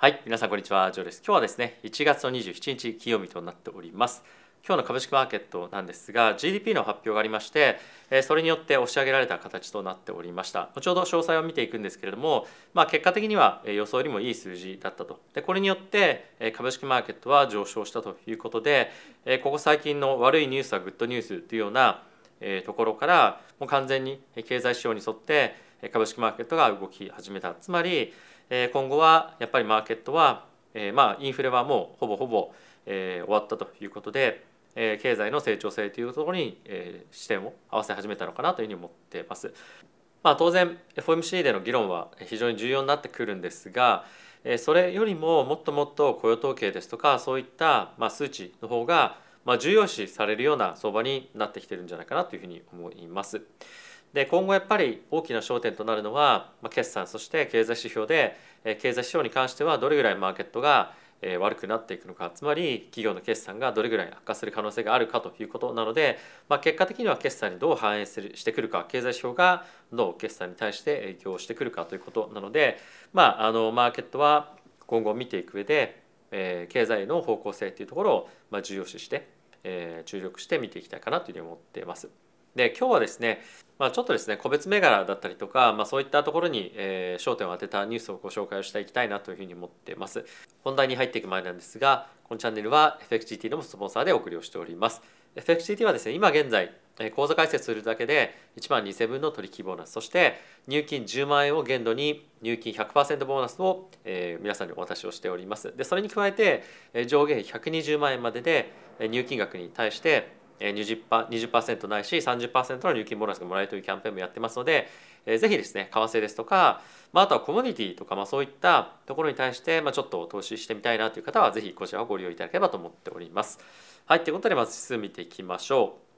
はい皆さんこんにちはジョーです。今日はですね1月の27日金曜日となっております。今日の株式マーケットなんですが GDP の発表がありましてそれによって押し上げられた形となっておりました。後ほど詳細を見ていくんですけれども、まあ、結果的には予想よりもいい数字だったと。でこれによって株式マーケットは上昇したということでここ最近の悪いニュースはグッドニュースというようなところからもう完全に経済指標に沿って株式マーケットが動き始めたつまり今後はやっぱりマーケットは、まあ、インフレはもうほぼほぼ、終わったということで、経済の成長性というところに、視点を合わせ始めたのかなというふうに思っています。まあ、当然 FOMC での議論は非常に重要になってくるんですがそれよりももっともっと雇用統計ですとかそういったま数値の方がま重要視されるような相場になってきてるんじゃないかなというふうに思います。で今後やっぱり大きな焦点となるのはまあ決算そして経済指標で経済指標に関してはどれぐらいマーケットが悪くなっていくのかつまり企業の決算がどれぐらい悪化する可能性があるかということなので、まあ、結果的には決算にどう反映するしてくるか経済指標がどう決算に対して影響してくるかということなので、まあ、あのマーケットは今後見ていく上で、えー、経済の方向性というところを、まあ、重要視して、えー、注力して見ていきたいかなというふうに思っています。で今日はですね、まあ、ちょっとですね個別銘柄だったりとか、まあ、そういったところに、えー、焦点を当てたニュースをご紹介をしていきたいなというふうに思っています。本題に入っていく前なんですがこのチャンネルは FXGT のスポンサーでお送りをしております。FXGT はですね今現在口座開設するだけで1万2000分の取引ボーナス。そして入金10万円を限度に入金100%ボーナスを、えー、皆さんにお渡しをしております。でそれに加えて上限120万円までで入金額に対して 20%, 20ないし30%の入金ボーナスがもらえるというキャンペーンもやってますので、えー、ぜひですね為替ですとか、まあ、あとはコミュニティとか、まあ、そういったところに対して、まあ、ちょっと投資してみたいなという方はぜひこちらをご利用いただければと思っております。はいということでまず指数見ていきましょう。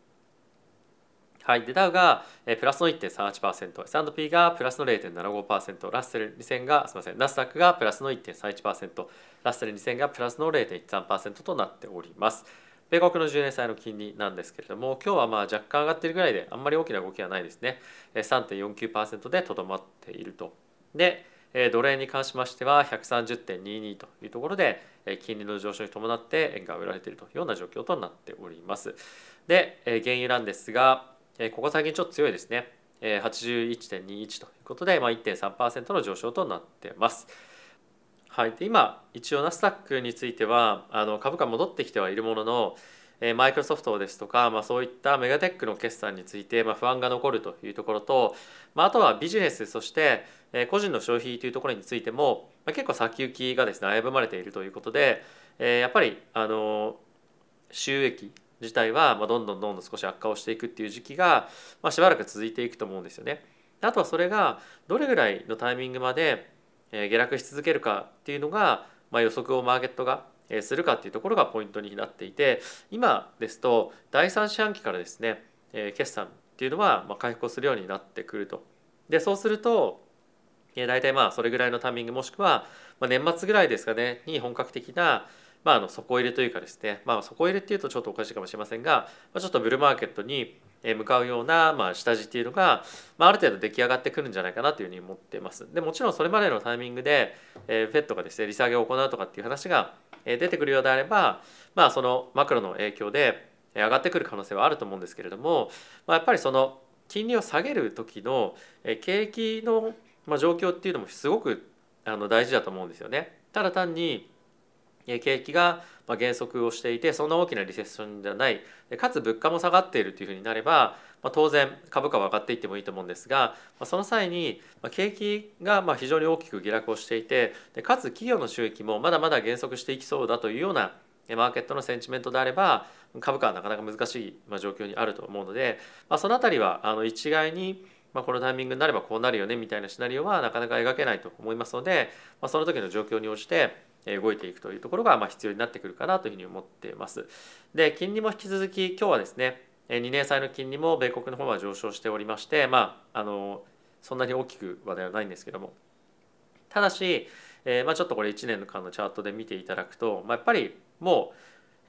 はい、でダウがプラスの1.38%、S&P がプラスの0.75%、ラッセル2000が、すみません、ナスダックがプラスの1.31%、ラッセル2000がプラスの0.13%となっております。米国の10年債の金利なんですけれども今日はまあ若干上がっているぐらいであんまり大きな動きはないですね。3.49%でとどまっていると。で奴隷に関しましては130.22というところで金利の上昇に伴って円が売られているというような状況となっております。で原油なんですがここ最近ちょっと強いですね。81.21ということで、まあ、1.3%の上昇となってます。はい、で今一応ナスダックについてはあの株価戻ってきてはいるもののマイクロソフトですとか、まあ、そういったメガテックの決算について、まあ、不安が残るというところと、まあ、あとはビジネスそして個人の消費というところについても、まあ、結構先行きがですね危ぶまれているということで、え、やっぱりあの収益自体はまあどんどんどんどん少し悪化をしていくっていう時期が、まあ、しばらく続いていくと思うんですよね。あとはそれがどれぐらいのタイミングまで下落し続けるかっていうのが、まあ、予測をマーケットがするかっていうところがポイントになっていて今ですと第3四半期からですね決算っていうのは回復をするようになってくると。でそうすると大体まあそれぐらいのタイミングもしくは年末ぐらいですかねに本格的なまあ、あの底入れというかですね、まあ、底入れっていうとちょっとおかしいかもしれませんが、まあ、ちょっとブルーマーケットに向かうような、まあ、下地っていうのが、まあ、ある程度出来上がってくるんじゃないかなというふうに思ってます。でもちろんそれまでのタイミングで、えー、フェットがですね利下げを行うとかっていう話が出てくるようであれば、まあ、そのマクロの影響で上がってくる可能性はあると思うんですけれども、まあ、やっぱりその金利を下げる時の景気の状況っていうのもすごくあの大事だと思うんですよね。ただ単に景気が減速をしていてそんな大きなリセッションじゃない。かつ物価も下がっているというふうになれば当然株価は上がっていってもいいと思うんですがその際に景気が非常に大きく下落をしていてかつ企業の収益もまだまだ減速していきそうだというようなマーケットのセンチメントであれば株価はなかなか難しい状況にあると思うのでその辺りは一概にこのタイミングになればこうなるよねみたいなシナリオはなかなか描けないと思いますのでその時の状況に応じて動いていくというところがま必要になってくるかなというふうに思っています。で金利も引き続き今日はですね2年債の金利も米国の方は上昇しておりましてまああのそんなに大きくはではないんですけどもただし、えー、まあ、ちょっとこれ1年の間のチャートで見ていただくと、まあ、やっぱりもう、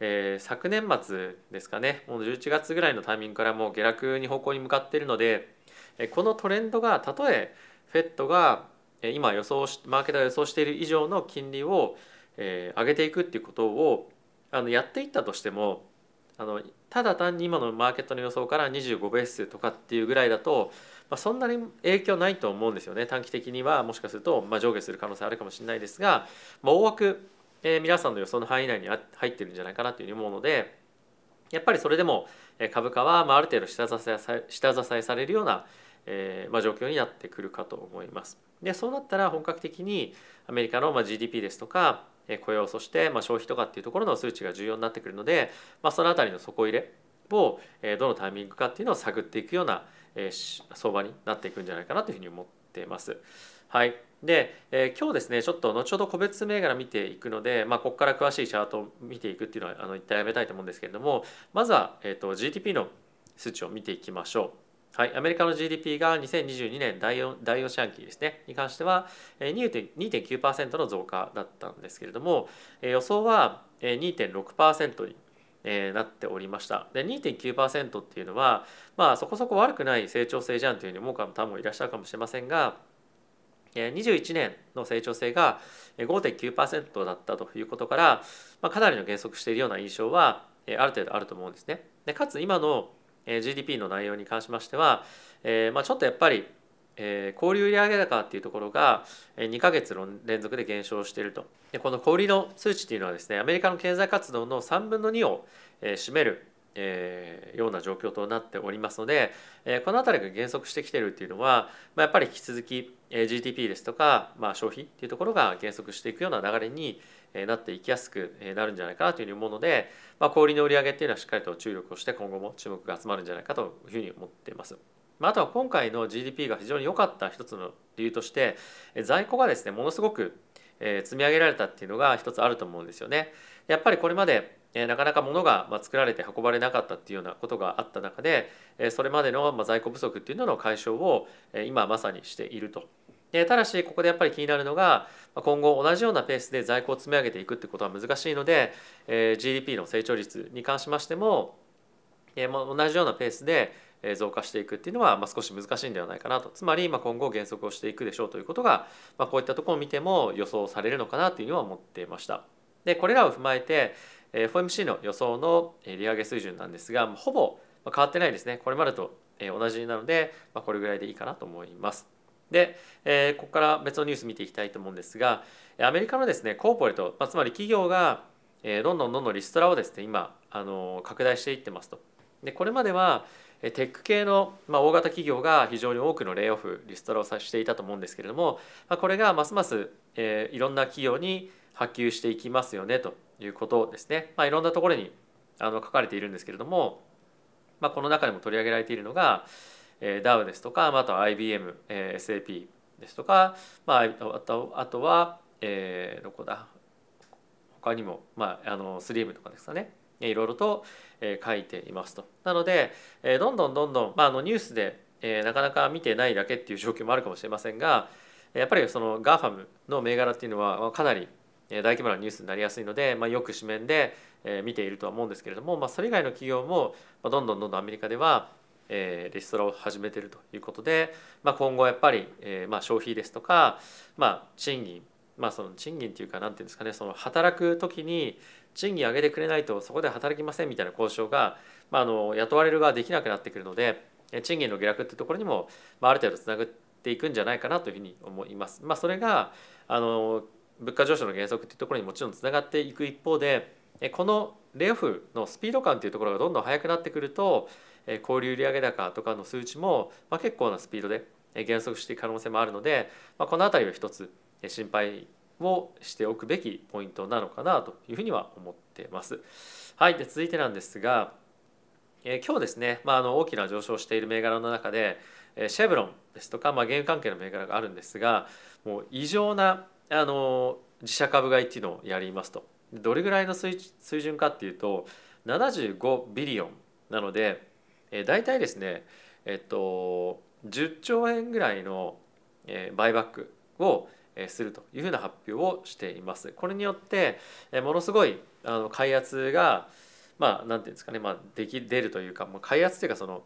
えー、昨年末ですかねもう11月ぐらいのタイミングからもう下落に方向に向かっているのでこのトレンドがたとえフェットが今予想しマーケットが予想している以上の金利を、え、上げていくっていうことをあのやっていったとしてもあのただ単に今のマーケットの予想から25ベースとかっていうぐらいだと、まあ、そんなに影響ないと思うんですよね。短期的にはもしかすると、まあ、上下する可能性あるかもしれないですが、まあ、大枠、えー、皆さんの予想の範囲内に入ってるんじゃないかなというふうに思うのでやっぱりそれでも株価は、まあ、ある程度下支え下支えされるような、えーまあ、状況になってくるかと思います。でそうなったら本格的にアメリカのまあ GDP ですとか雇用そしてまあ消費とかっていうところの数値が重要になってくるので、まあ、その辺りの底入れをどのタイミングかっていうのを探っていくような相場になっていくんじゃないかなというふうに思っています。はい、で、えー、今日ですねちょっと後ほど個別銘柄見ていくので、まあ、ここから詳しいチャートを見ていくっていうのはあの一旦やめたいと思うんですけれどもまずは、えーと、GDP の数値を見ていきましょう。はい、アメリカの GDP が2022年第 4, 第4四半期ですねに関しては2.9%の増加だったんですけれども予想は2.6%になっておりましたで2.9%っていうのはまあそこそこ悪くない成長性じゃんというふうに思う方もいらっしゃるかもしれませんが21年の成長性が5.9%だったということから、まあ、かなりの減速しているような印象はある程度あると思うんですね。でかつ今の GDP の内容に関しましては、えー、まあちょっとやっぱり、えー、小売売上高っていうところが2か月連続で減少していると。でこの小売の数値っていうのはですねアメリカの経済活動の3分の2を占めるえー、ような状況となっておりますので、えー、この辺りが減速してきてるっていうのは、まあ、やっぱり引き続き、えー、GDP ですとか、まあ、消費っていうところが減速していくような流れになっていきやすくなるんじゃないかなというふうに思うので、まあ、小売りの売り上げっていうのはしっかりと注力をして今後も注目が集まるんじゃないかというふうに思っています。まあ、あとは今回の GDP が非常に良かった一つの理由として在庫がですねものすごく積み上げられたっていうのが一つあると思うんですよね。やっぱりこれまでえなかなか物が作られて運ばれなかったっていうようなことがあった中でそれまでの在庫不足っていうのの解消を今まさにしていると。ただしここでやっぱり気になるのが今後同じようなペースで在庫を積み上げていくってことは難しいので GDP の成長率に関しましても同じようなペースで増加していくっていうのは少し難しいんではないかなとつまり今後減速をしていくでしょうということがこういったところを見ても予想されるのかなというのは思っていました。でこれらを踏まえて FOMC の予想の利上げ水準なんですがほぼ変わってないですねこれまでと同じなのでこれぐらいでいいかなと思います。で、えここから別のニュース見ていきたいと思うんですがアメリカのですねコーポレート、ま、つまり企業がどんどんどんどんリストラをですね今あの拡大していってますと。でこれまではテック系の、まあ、大型企業が非常に多くのレイオフリストラをさしていたと思うんですけれども、まあ、これがますます、えー、いろんな企業に波及していきますよねということですね。まあ、いろんなところにあの書かれているんですけれども、まあ、この中でも取り上げられているのが、えー、DAO ですとか、まあ、あとは IBM、えー、SAP ですとか、まあ、あとあとは、えー、どこだ？他にも、まあ、あのスリームとかですかねいろいろと書いていますと。なのでどんどんどんどん、まあ、あのニュースでなかなか見てないだけっていう状況もあるかもしれませんがやっぱりその GAFAM の銘柄っていうのはかなり大規模なニュースになりやすいので、まあ、よく紙面で見ているとは思うんですけれども、まあ、それ以外の企業もどんどんどんどんアメリカではえリストラを始めてるということで、まあ、今後やっぱり、ま消費ですとか、まあ、賃金まあその賃金っていうか何て言うんですかねその働く時に賃金上げてくれないとそこで働きませんみたいな交渉が、まあ、あの雇われる側できなくなってくるので賃金の下落っていうところにも、まあ、ある程度つながっていくんじゃないかなというふうに思います。まあ、それがあの物価上昇の減速っていうところにもちろんつながっていく一方でこのレオフのスピード感っていうところがどんどん速くなってくると小売売上高とかの数値も、まあ、結構なスピードで減速していく可能性もあるので、まあ、この辺りは一つ心配をしておくべきポイントなのかなというふうには思ってます。はい、で続いてなんですが、えー、今日ですね、まあ、あの大きな上昇している銘柄の中で、えー、シェブロンですとか、まあ、原油関係の銘柄があるんですがもう異常なあの自社株買いっていうのをやりますとどれぐらいの水準かっていうと75ビリオンなので、えー、大体ですねえっと10兆円ぐらいの、えー、バイバックをするというふうな発表をしています。これによってものすごいあの開発がまあ何て言うんですかね、まあ、でき出るというか、まあ、開発というかその、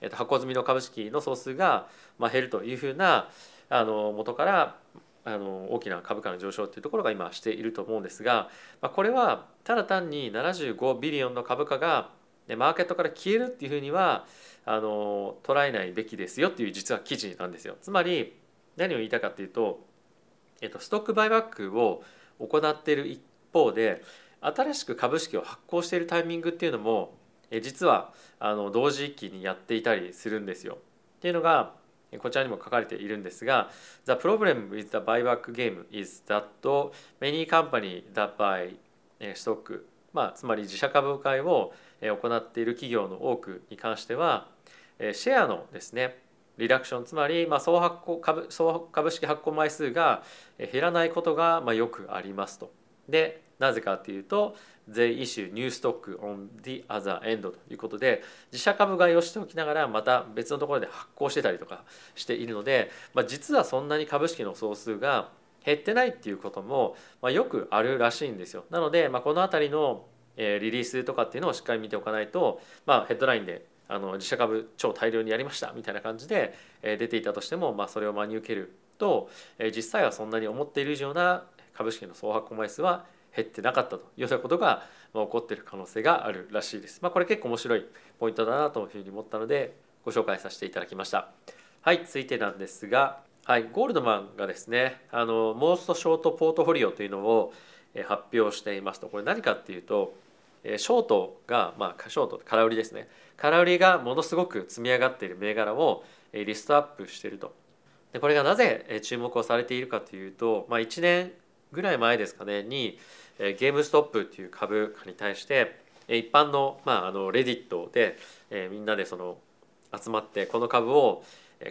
えっと、発行済みの株式の総数が、まあ、減るというふうなあの元からあの大きな株価の上昇っていうところが今していると思うんですが、まあ、これはただ単に75ビリオンの株価がマーケットから消えるっていうふうにはあの捉えないべきですよっていう実は記事なんですよ。つまり何を言いたかっていうと、えっと、ストックバイバックを行っている一方で新しく株式を発行しているタイミングっていうのも実はあの同時期にやっていたりするんですよ。っていうのがこちらにも書かれているんですが The problem with the buyback game is that many companies that buy stock まあ、つまり自社株買いを行っている企業の多くに関してはシェアのですねリダクションつまりまあ総発行株総株式発行枚数が減らないことがまあよくありますと。でなぜかというと They issue new stock on the other end ということで自社株買いをしておきながらまた別のところで発行してたりとかしているので、まあ、実はそんなに株式の総数が減ってないっていうことも、まあ、よくあるらしいんですよ。なので、まあ、この辺りのリリースとかっていうのをしっかり見ておかないと、まあ、ヘッドラインであの自社株超大量にやりましたみたいな感じで出ていたとしても、まあ、それを真に受けると実際はそんなに思っている以上な株式の総発行枚数は減ってなかったというようなことが起こっている可能性があるらしいです。まあ、これ結構面白いポイントだなというふうに思ったのでご紹介させていただきました。はい、続いてなんですが、はい、ゴールドマンがですねあのモーストショートポートフォリオというのを発表していますとこれ何かっていうとショートが、まあ、ショート空売りですね。空売りがものすごく積み上がっている銘柄をリストアップしていると。でこれがなぜ注目をされているかというと、まあ、1年ぐらい前ですかねにゲームストップっていう株価に対して一般の,、まあ、あのレディットでえみんなでその集まってこの株を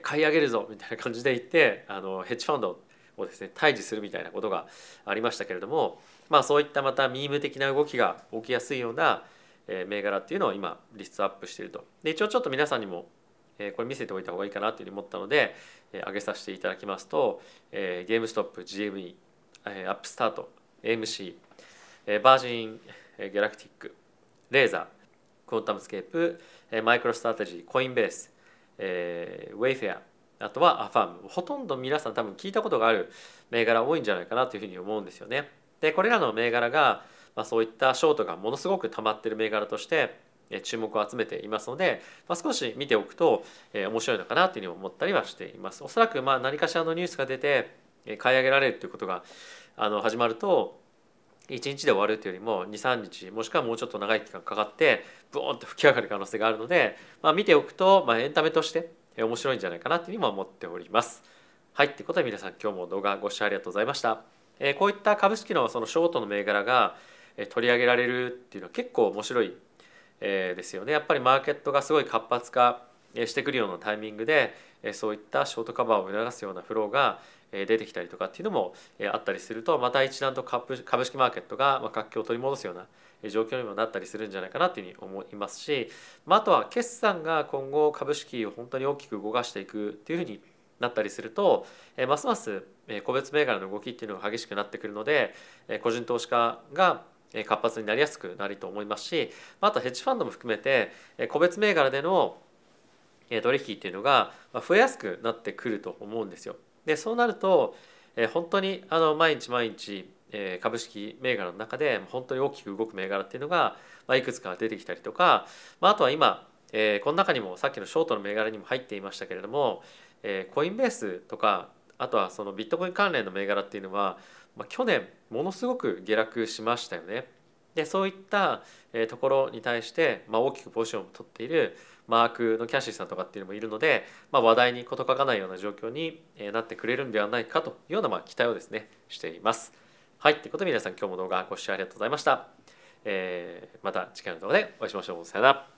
買い上げるぞみたいな感じで言ってあのヘッジファンドをですね退治するみたいなことがありましたけれども、まあ、そういったまたミーム的な動きが起きやすいような銘柄っていうのを今リストアップしていると。で一応ちょっと皆さんにもこれ見せておいた方がいいかなというふうに思ったので上げさせていただきますとゲームストップ GME アップスタート AMC バージンギャラクティックレーザークォンタムスケープマイクロストラテジーコインベースウェイフェアあとはアファームほとんど皆さん多分聞いたことがある銘柄多いんじゃないかなというふうに思うんですよね。でこれらの銘柄が、まあ、そういったショートがものすごく溜まってる銘柄として注目を集めていますので、まあ、少し見ておくと、え、面白いのかなというふうに思ったりはしています。おそらくまあ何かしらのニュースが出て買い上げられるということがあの始まると1日で終わるというよりも23日もしくはもうちょっと長い期間かかってブーンと吹き上がる可能性があるので、まあ、見ておくと、まあ、エンタメとして面白いんじゃないかなというふうにも思っております。はいということで皆さん今日も動画ご視聴ありがとうございました。えこういった株式のそのショートの銘柄が取り上げられるっていうのは結構面白い、えですよね。やっぱりマーケットがすごい活発化してくるようなタイミングでそういったショートカバーを促すようなフローが出てきたりとかっていうのもあったりするとまた一段と株式マーケットが活気を取り戻すような状況にもなったりするんじゃないかなというふうに思いますし、まあ、あとは決算が今後株式を本当に大きく動かしていくっていうふうになったりするとますます個別銘柄の動きっていうのが激しくなってくるので個人投資家が活発になりやすくなると思いますしあとヘッジファンドも含めて個別銘柄での取引っていうのが増えやすくなってくると思うんですよ。でそうなると本当にあの毎日毎日株式銘柄の中で本当に大きく動く銘柄っていうのがいくつか出てきたりとかあとは今この中にもさっきのショートの銘柄にも入っていましたけれどもコインベースとかあとはそのビットコイン関連の銘柄っていうのは去年ものすごく下落しましたよね。でそういったところに対して、まあ、大きくポジションを取っているマークのキャッシーさんとかっていうのもいるので、まあ、話題に事欠かないような状況になってくれるんではないかというようなま期待をですねしています。はいということで皆さん今日も動画ご視聴ありがとうございました。えー、また次回の動画でお会いしましょう。さよなら。